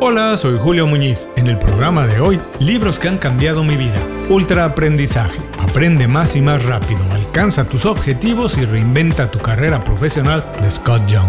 Hola, soy Julio Muñiz. En el programa de hoy, libros que han cambiado mi vida. Ultra aprendizaje. Aprende más y más rápido. Alcanza tus objetivos y reinventa tu carrera profesional de Scott Young.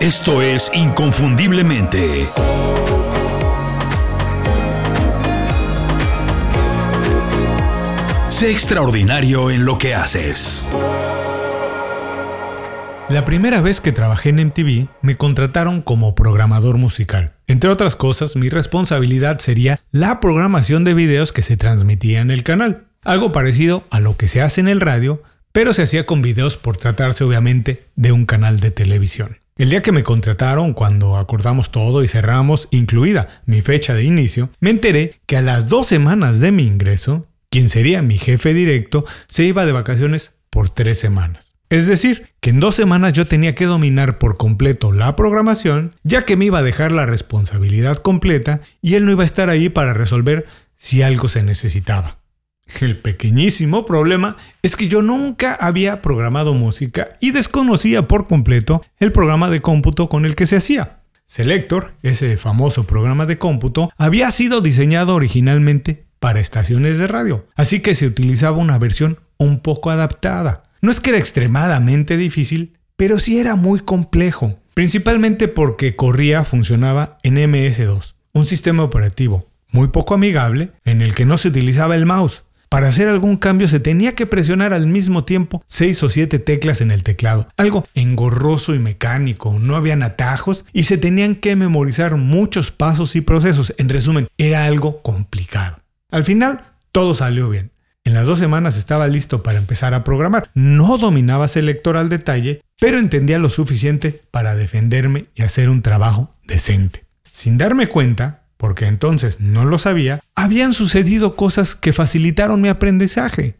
Esto es Inconfundiblemente. Sé extraordinario en lo que haces. La primera vez que trabajé en MTV me contrataron como programador musical. Entre otras cosas, mi responsabilidad sería la programación de videos que se transmitía en el canal. Algo parecido a lo que se hace en el radio, pero se hacía con videos por tratarse obviamente de un canal de televisión. El día que me contrataron, cuando acordamos todo y cerramos, incluida mi fecha de inicio, me enteré que a las dos semanas de mi ingreso, quien sería mi jefe directo, se iba de vacaciones por tres semanas. Es decir, que en dos semanas yo tenía que dominar por completo la programación, ya que me iba a dejar la responsabilidad completa y él no iba a estar ahí para resolver si algo se necesitaba. El pequeñísimo problema es que yo nunca había programado música y desconocía por completo el programa de cómputo con el que se hacía. Selector, ese famoso programa de cómputo, había sido diseñado originalmente para estaciones de radio, así que se utilizaba una versión un poco adaptada. No es que era extremadamente difícil, pero sí era muy complejo, principalmente porque corría, funcionaba en MS2, un sistema operativo muy poco amigable en el que no se utilizaba el mouse. Para hacer algún cambio se tenía que presionar al mismo tiempo 6 o 7 teclas en el teclado, algo engorroso y mecánico, no habían atajos y se tenían que memorizar muchos pasos y procesos. En resumen, era algo complicado. Al final, todo salió bien. En las dos semanas estaba listo para empezar a programar. No dominaba Selector al detalle, pero entendía lo suficiente para defenderme y hacer un trabajo decente. Sin darme cuenta, porque entonces no lo sabía, habían sucedido cosas que facilitaron mi aprendizaje.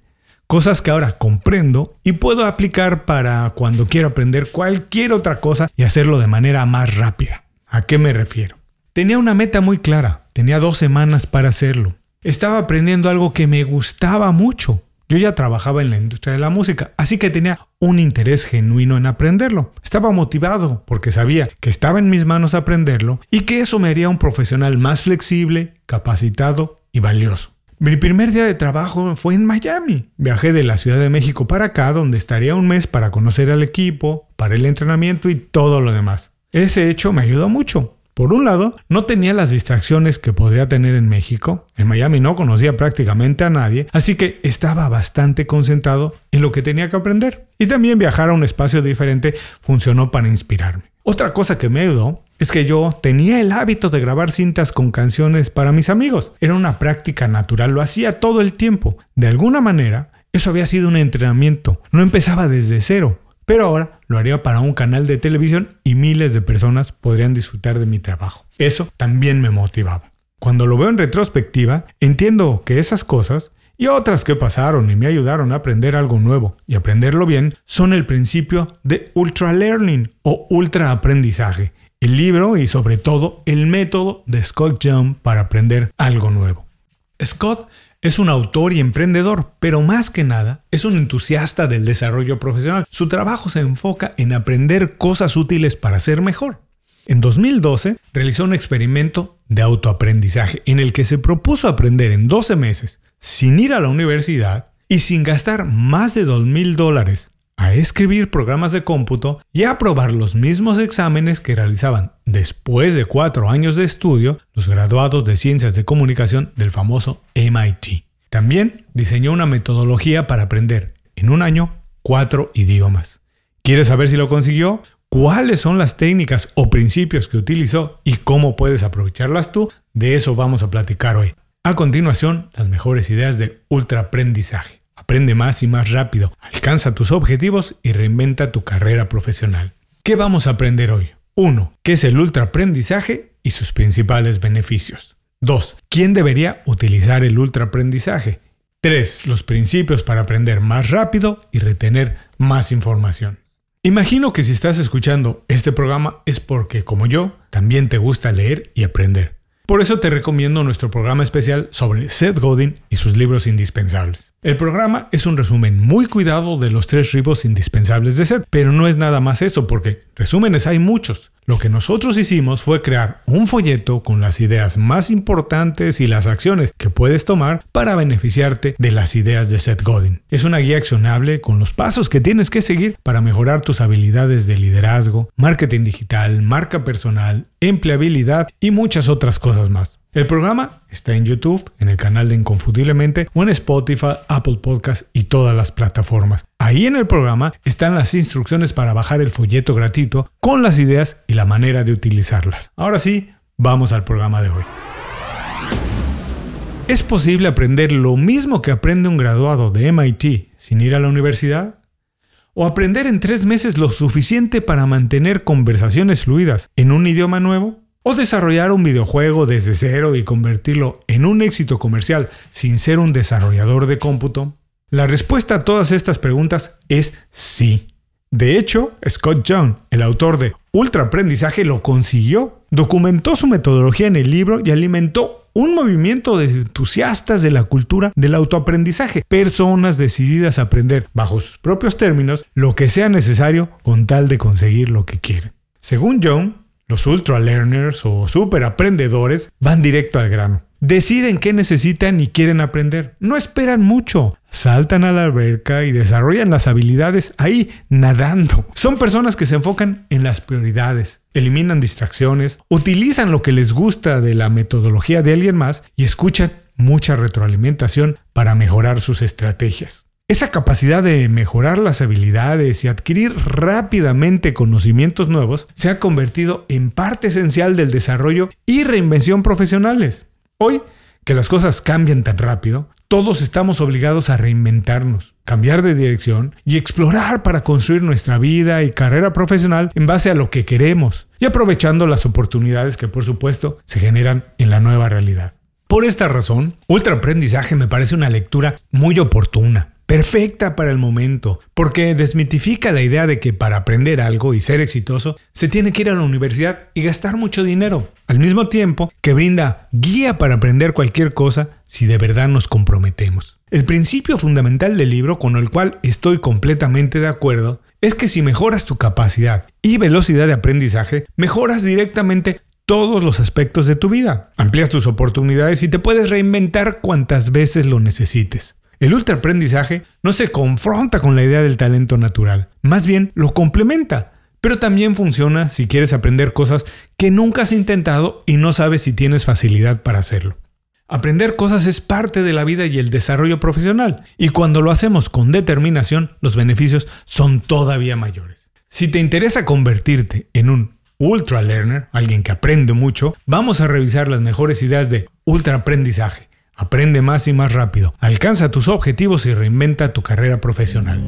Cosas que ahora comprendo y puedo aplicar para cuando quiero aprender cualquier otra cosa y hacerlo de manera más rápida. ¿A qué me refiero? Tenía una meta muy clara, tenía dos semanas para hacerlo. Estaba aprendiendo algo que me gustaba mucho. Yo ya trabajaba en la industria de la música, así que tenía un interés genuino en aprenderlo. Estaba motivado porque sabía que estaba en mis manos aprenderlo y que eso me haría un profesional más flexible, capacitado y valioso. Mi primer día de trabajo fue en Miami. Viajé de la Ciudad de México para acá, donde estaría un mes para conocer al equipo, para el entrenamiento y todo lo demás. Ese hecho me ayudó mucho. Por un lado, no tenía las distracciones que podría tener en México. En Miami no conocía prácticamente a nadie, así que estaba bastante concentrado en lo que tenía que aprender. Y también viajar a un espacio diferente funcionó para inspirarme. Otra cosa que me ayudó es que yo tenía el hábito de grabar cintas con canciones para mis amigos. Era una práctica natural, lo hacía todo el tiempo. De alguna manera, eso había sido un entrenamiento. No empezaba desde cero pero ahora lo haría para un canal de televisión y miles de personas podrían disfrutar de mi trabajo. Eso también me motivaba. Cuando lo veo en retrospectiva, entiendo que esas cosas y otras que pasaron y me ayudaron a aprender algo nuevo y aprenderlo bien son el principio de Ultra Learning o Ultra Aprendizaje, el libro y sobre todo el método de Scott Young para aprender algo nuevo. Scott es un autor y emprendedor, pero más que nada es un entusiasta del desarrollo profesional. Su trabajo se enfoca en aprender cosas útiles para ser mejor. En 2012 realizó un experimento de autoaprendizaje en el que se propuso aprender en 12 meses, sin ir a la universidad y sin gastar más de 2 mil dólares a escribir programas de cómputo y a aprobar los mismos exámenes que realizaban después de cuatro años de estudio los graduados de ciencias de comunicación del famoso MIT. También diseñó una metodología para aprender en un año cuatro idiomas. ¿Quieres saber si lo consiguió? ¿Cuáles son las técnicas o principios que utilizó y cómo puedes aprovecharlas tú? De eso vamos a platicar hoy. A continuación, las mejores ideas de ultraaprendizaje. Aprende más y más rápido, alcanza tus objetivos y reinventa tu carrera profesional. ¿Qué vamos a aprender hoy? 1. ¿Qué es el ultraaprendizaje y sus principales beneficios? 2. ¿Quién debería utilizar el ultraaprendizaje? 3. Los principios para aprender más rápido y retener más información. Imagino que si estás escuchando este programa es porque, como yo, también te gusta leer y aprender. Por eso te recomiendo nuestro programa especial sobre Seth Godin y sus libros indispensables. El programa es un resumen muy cuidado de los tres libros indispensables de Seth, pero no es nada más eso porque resúmenes hay muchos. Lo que nosotros hicimos fue crear un folleto con las ideas más importantes y las acciones que puedes tomar para beneficiarte de las ideas de Seth Godin. Es una guía accionable con los pasos que tienes que seguir para mejorar tus habilidades de liderazgo, marketing digital, marca personal, empleabilidad y muchas otras cosas más. El programa está en YouTube, en el canal de Inconfundiblemente o en Spotify, Apple Podcast y todas las plataformas. Ahí en el programa están las instrucciones para bajar el folleto gratuito con las ideas y la manera de utilizarlas. Ahora sí, vamos al programa de hoy. ¿Es posible aprender lo mismo que aprende un graduado de MIT sin ir a la universidad? ¿O aprender en tres meses lo suficiente para mantener conversaciones fluidas en un idioma nuevo? ¿O desarrollar un videojuego desde cero y convertirlo en un éxito comercial sin ser un desarrollador de cómputo? La respuesta a todas estas preguntas es sí. De hecho, Scott Young, el autor de Ultra Aprendizaje, lo consiguió. Documentó su metodología en el libro y alimentó un movimiento de entusiastas de la cultura del autoaprendizaje, personas decididas a aprender bajo sus propios términos lo que sea necesario con tal de conseguir lo que quieren. Según Young, los ultra learners o super aprendedores van directo al grano. Deciden qué necesitan y quieren aprender. No esperan mucho. Saltan a la alberca y desarrollan las habilidades ahí nadando. Son personas que se enfocan en las prioridades, eliminan distracciones, utilizan lo que les gusta de la metodología de alguien más y escuchan mucha retroalimentación para mejorar sus estrategias. Esa capacidad de mejorar las habilidades y adquirir rápidamente conocimientos nuevos se ha convertido en parte esencial del desarrollo y reinvención profesionales. Hoy, que las cosas cambian tan rápido, todos estamos obligados a reinventarnos, cambiar de dirección y explorar para construir nuestra vida y carrera profesional en base a lo que queremos y aprovechando las oportunidades que por supuesto se generan en la nueva realidad. Por esta razón, Ultra Aprendizaje me parece una lectura muy oportuna perfecta para el momento, porque desmitifica la idea de que para aprender algo y ser exitoso se tiene que ir a la universidad y gastar mucho dinero, al mismo tiempo que brinda guía para aprender cualquier cosa si de verdad nos comprometemos. El principio fundamental del libro con el cual estoy completamente de acuerdo es que si mejoras tu capacidad y velocidad de aprendizaje, mejoras directamente todos los aspectos de tu vida, amplias tus oportunidades y te puedes reinventar cuantas veces lo necesites. El ultraaprendizaje no se confronta con la idea del talento natural, más bien lo complementa, pero también funciona si quieres aprender cosas que nunca has intentado y no sabes si tienes facilidad para hacerlo. Aprender cosas es parte de la vida y el desarrollo profesional, y cuando lo hacemos con determinación, los beneficios son todavía mayores. Si te interesa convertirte en un ultra learner, alguien que aprende mucho, vamos a revisar las mejores ideas de ultra aprendizaje Aprende más y más rápido. Alcanza tus objetivos y reinventa tu carrera profesional.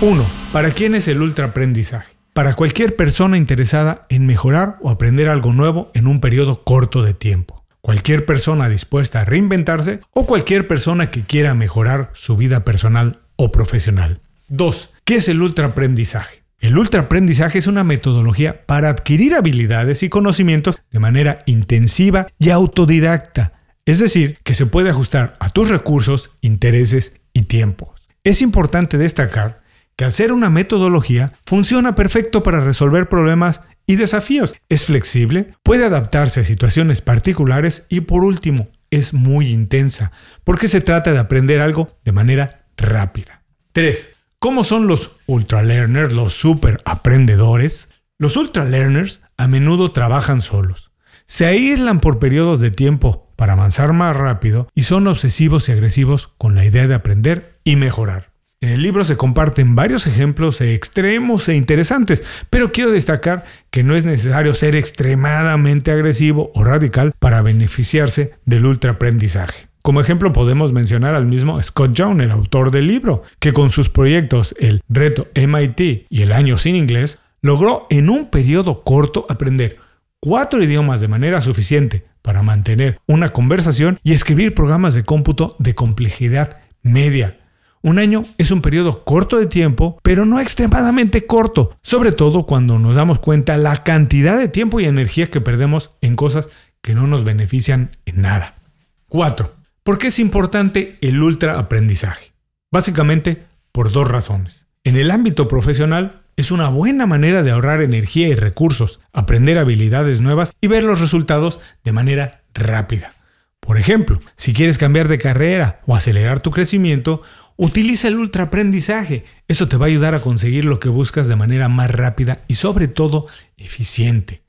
1. ¿Para quién es el ultraaprendizaje? Para cualquier persona interesada en mejorar o aprender algo nuevo en un periodo corto de tiempo. Cualquier persona dispuesta a reinventarse o cualquier persona que quiera mejorar su vida personal o profesional. 2. ¿Qué es el ultraaprendizaje? El ultraaprendizaje es una metodología para adquirir habilidades y conocimientos de manera intensiva y autodidacta, es decir, que se puede ajustar a tus recursos, intereses y tiempos. Es importante destacar que al ser una metodología funciona perfecto para resolver problemas y desafíos, es flexible, puede adaptarse a situaciones particulares y por último, es muy intensa, porque se trata de aprender algo de manera rápida. 3. ¿Cómo son los ultra learners, los super aprendedores? Los ultra learners a menudo trabajan solos. Se aíslan por periodos de tiempo para avanzar más rápido y son obsesivos y agresivos con la idea de aprender y mejorar. En el libro se comparten varios ejemplos extremos e interesantes, pero quiero destacar que no es necesario ser extremadamente agresivo o radical para beneficiarse del ultraaprendizaje. Como ejemplo podemos mencionar al mismo Scott Young, el autor del libro, que con sus proyectos El Reto MIT y El Año sin Inglés, logró en un periodo corto aprender cuatro idiomas de manera suficiente para mantener una conversación y escribir programas de cómputo de complejidad media. Un año es un periodo corto de tiempo, pero no extremadamente corto, sobre todo cuando nos damos cuenta la cantidad de tiempo y energía que perdemos en cosas que no nos benefician en nada. 4. ¿Por qué es importante el ultra aprendizaje? Básicamente por dos razones. En el ámbito profesional, es una buena manera de ahorrar energía y recursos, aprender habilidades nuevas y ver los resultados de manera rápida. Por ejemplo, si quieres cambiar de carrera o acelerar tu crecimiento, utiliza el ultraaprendizaje. Eso te va a ayudar a conseguir lo que buscas de manera más rápida y sobre todo eficiente.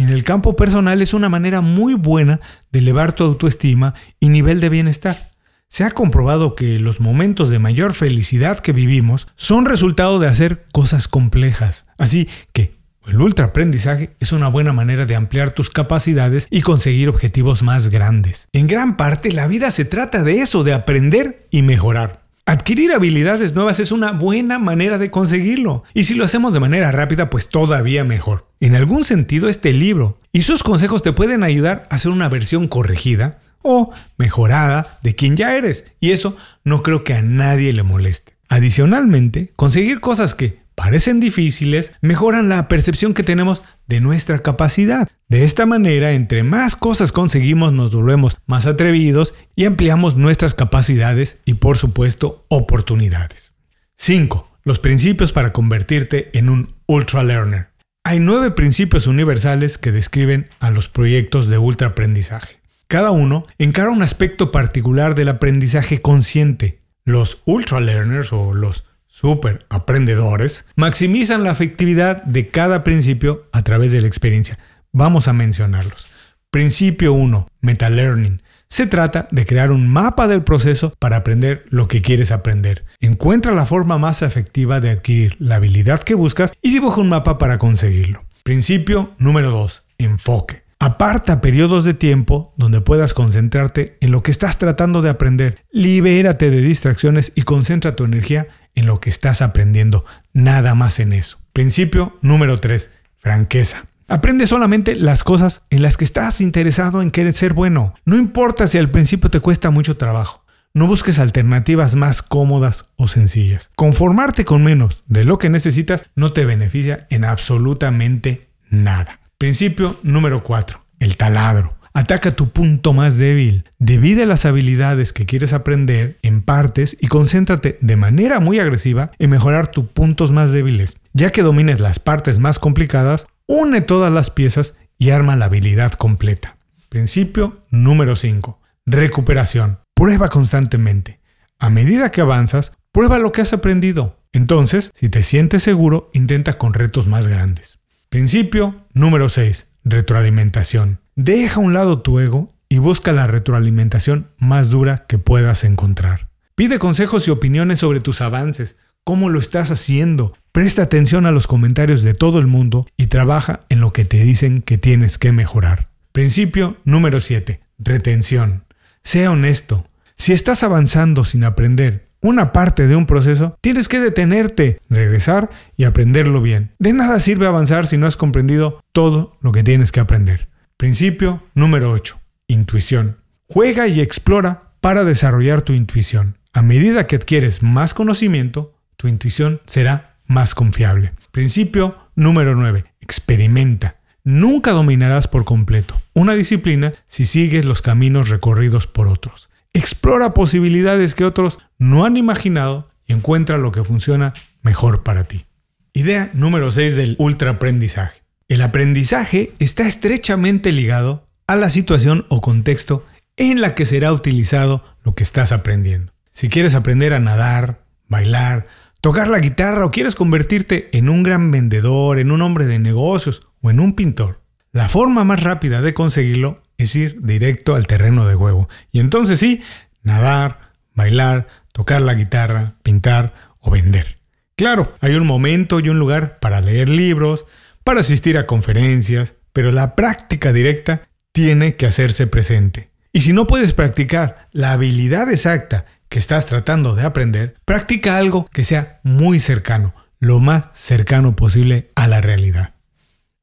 En el campo personal es una manera muy buena de elevar tu autoestima y nivel de bienestar. Se ha comprobado que los momentos de mayor felicidad que vivimos son resultado de hacer cosas complejas. Así que el ultraaprendizaje es una buena manera de ampliar tus capacidades y conseguir objetivos más grandes. En gran parte la vida se trata de eso, de aprender y mejorar. Adquirir habilidades nuevas es una buena manera de conseguirlo. Y si lo hacemos de manera rápida, pues todavía mejor. En algún sentido, este libro y sus consejos te pueden ayudar a hacer una versión corregida o mejorada de quien ya eres. Y eso no creo que a nadie le moleste. Adicionalmente, conseguir cosas que parecen difíciles mejoran la percepción que tenemos de nuestra capacidad. De esta manera, entre más cosas conseguimos, nos volvemos más atrevidos y ampliamos nuestras capacidades y, por supuesto, oportunidades. 5. Los principios para convertirte en un ultra learner. Hay nueve principios universales que describen a los proyectos de ultra aprendizaje. Cada uno encara un aspecto particular del aprendizaje consciente. Los ultra learners o los super aprendedores, maximizan la efectividad de cada principio a través de la experiencia. Vamos a mencionarlos. Principio 1, Meta-Learning. Se trata de crear un mapa del proceso para aprender lo que quieres aprender. Encuentra la forma más efectiva de adquirir la habilidad que buscas y dibuja un mapa para conseguirlo. Principio número 2, enfoque. Aparta periodos de tiempo donde puedas concentrarte en lo que estás tratando de aprender. Libérate de distracciones y concentra tu energía en lo que estás aprendiendo, nada más en eso. Principio número 3, franqueza. Aprende solamente las cosas en las que estás interesado en querer ser bueno. No importa si al principio te cuesta mucho trabajo. No busques alternativas más cómodas o sencillas. Conformarte con menos de lo que necesitas no te beneficia en absolutamente nada. Principio número 4. El taladro. Ataca tu punto más débil. Divide las habilidades que quieres aprender en partes y concéntrate de manera muy agresiva en mejorar tus puntos más débiles. Ya que domines las partes más complicadas, une todas las piezas y arma la habilidad completa. Principio número 5. Recuperación. Prueba constantemente. A medida que avanzas, prueba lo que has aprendido. Entonces, si te sientes seguro, intenta con retos más grandes. Principio número 6. Retroalimentación. Deja a un lado tu ego y busca la retroalimentación más dura que puedas encontrar. Pide consejos y opiniones sobre tus avances, cómo lo estás haciendo. Presta atención a los comentarios de todo el mundo y trabaja en lo que te dicen que tienes que mejorar. Principio número 7. Retención. Sea honesto. Si estás avanzando sin aprender una parte de un proceso, tienes que detenerte, regresar y aprenderlo bien. De nada sirve avanzar si no has comprendido todo lo que tienes que aprender. Principio número 8. Intuición. Juega y explora para desarrollar tu intuición. A medida que adquieres más conocimiento, tu intuición será más confiable. Principio número 9. Experimenta. Nunca dominarás por completo una disciplina si sigues los caminos recorridos por otros. Explora posibilidades que otros no han imaginado y encuentra lo que funciona mejor para ti. Idea número 6 del ultraaprendizaje. El aprendizaje está estrechamente ligado a la situación o contexto en la que será utilizado lo que estás aprendiendo. Si quieres aprender a nadar, bailar, tocar la guitarra o quieres convertirte en un gran vendedor, en un hombre de negocios o en un pintor, la forma más rápida de conseguirlo es ir directo al terreno de juego. Y entonces sí, nadar, bailar, tocar la guitarra, pintar o vender. Claro, hay un momento y un lugar para leer libros, para asistir a conferencias, pero la práctica directa tiene que hacerse presente. Y si no puedes practicar la habilidad exacta que estás tratando de aprender, practica algo que sea muy cercano, lo más cercano posible a la realidad.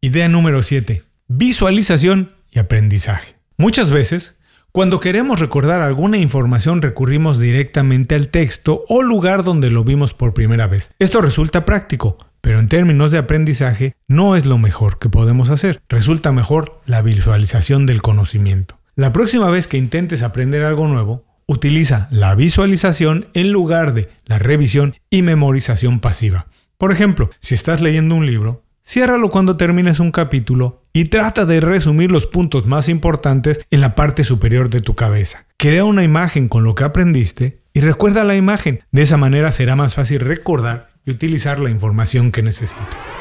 Idea número 7. Visualización aprendizaje. Muchas veces, cuando queremos recordar alguna información recurrimos directamente al texto o lugar donde lo vimos por primera vez. Esto resulta práctico, pero en términos de aprendizaje no es lo mejor que podemos hacer. Resulta mejor la visualización del conocimiento. La próxima vez que intentes aprender algo nuevo, utiliza la visualización en lugar de la revisión y memorización pasiva. Por ejemplo, si estás leyendo un libro, ciérralo cuando termines un capítulo y trata de resumir los puntos más importantes en la parte superior de tu cabeza. Crea una imagen con lo que aprendiste y recuerda la imagen. De esa manera será más fácil recordar y utilizar la información que necesitas.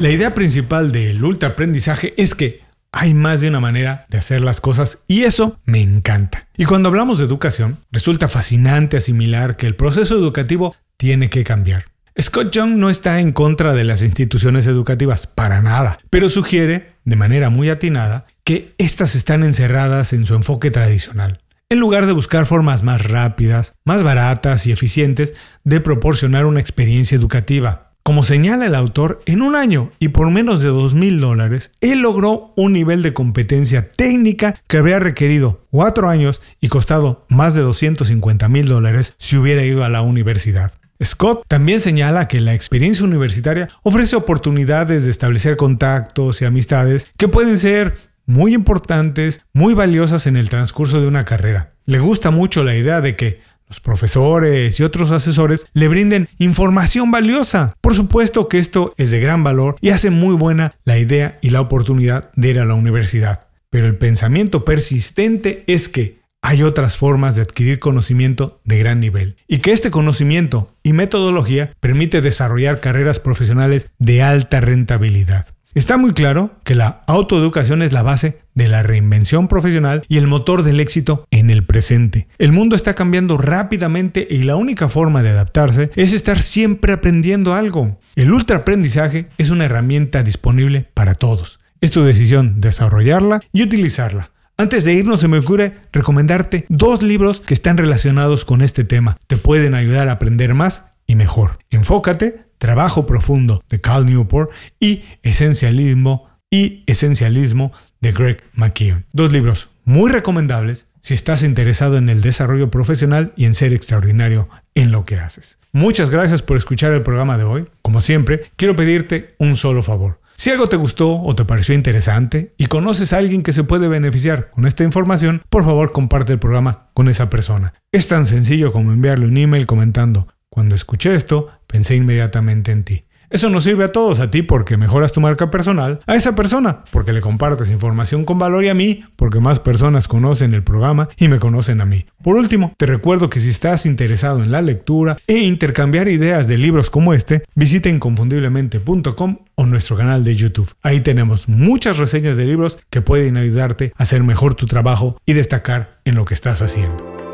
La idea principal del ultraaprendizaje es que hay más de una manera de hacer las cosas y eso me encanta. Y cuando hablamos de educación, resulta fascinante asimilar que el proceso educativo tiene que cambiar. Scott Young no está en contra de las instituciones educativas, para nada, pero sugiere, de manera muy atinada, que éstas están encerradas en su enfoque tradicional, en lugar de buscar formas más rápidas, más baratas y eficientes de proporcionar una experiencia educativa. Como señala el autor, en un año y por menos de 2 mil dólares, él logró un nivel de competencia técnica que habría requerido 4 años y costado más de 250 mil dólares si hubiera ido a la universidad. Scott también señala que la experiencia universitaria ofrece oportunidades de establecer contactos y amistades que pueden ser muy importantes, muy valiosas en el transcurso de una carrera. Le gusta mucho la idea de que los profesores y otros asesores le brinden información valiosa. Por supuesto que esto es de gran valor y hace muy buena la idea y la oportunidad de ir a la universidad. Pero el pensamiento persistente es que hay otras formas de adquirir conocimiento de gran nivel y que este conocimiento y metodología permite desarrollar carreras profesionales de alta rentabilidad. Está muy claro que la autoeducación es la base de la reinvención profesional y el motor del éxito en el presente. El mundo está cambiando rápidamente y la única forma de adaptarse es estar siempre aprendiendo algo. El ultraaprendizaje es una herramienta disponible para todos. Es tu decisión desarrollarla y utilizarla. Antes de irnos se me ocurre recomendarte dos libros que están relacionados con este tema. Te pueden ayudar a aprender más y mejor. Enfócate, Trabajo Profundo de Cal Newport y Esencialismo y Esencialismo de Greg McKeown. Dos libros muy recomendables si estás interesado en el desarrollo profesional y en ser extraordinario en lo que haces. Muchas gracias por escuchar el programa de hoy. Como siempre, quiero pedirte un solo favor. Si algo te gustó o te pareció interesante y conoces a alguien que se puede beneficiar con esta información, por favor comparte el programa con esa persona. Es tan sencillo como enviarle un email comentando, cuando escuché esto, pensé inmediatamente en ti. Eso nos sirve a todos, a ti porque mejoras tu marca personal, a esa persona porque le compartes información con valor y a mí porque más personas conocen el programa y me conocen a mí. Por último, te recuerdo que si estás interesado en la lectura e intercambiar ideas de libros como este, visita inconfundiblemente.com o nuestro canal de YouTube. Ahí tenemos muchas reseñas de libros que pueden ayudarte a hacer mejor tu trabajo y destacar en lo que estás haciendo.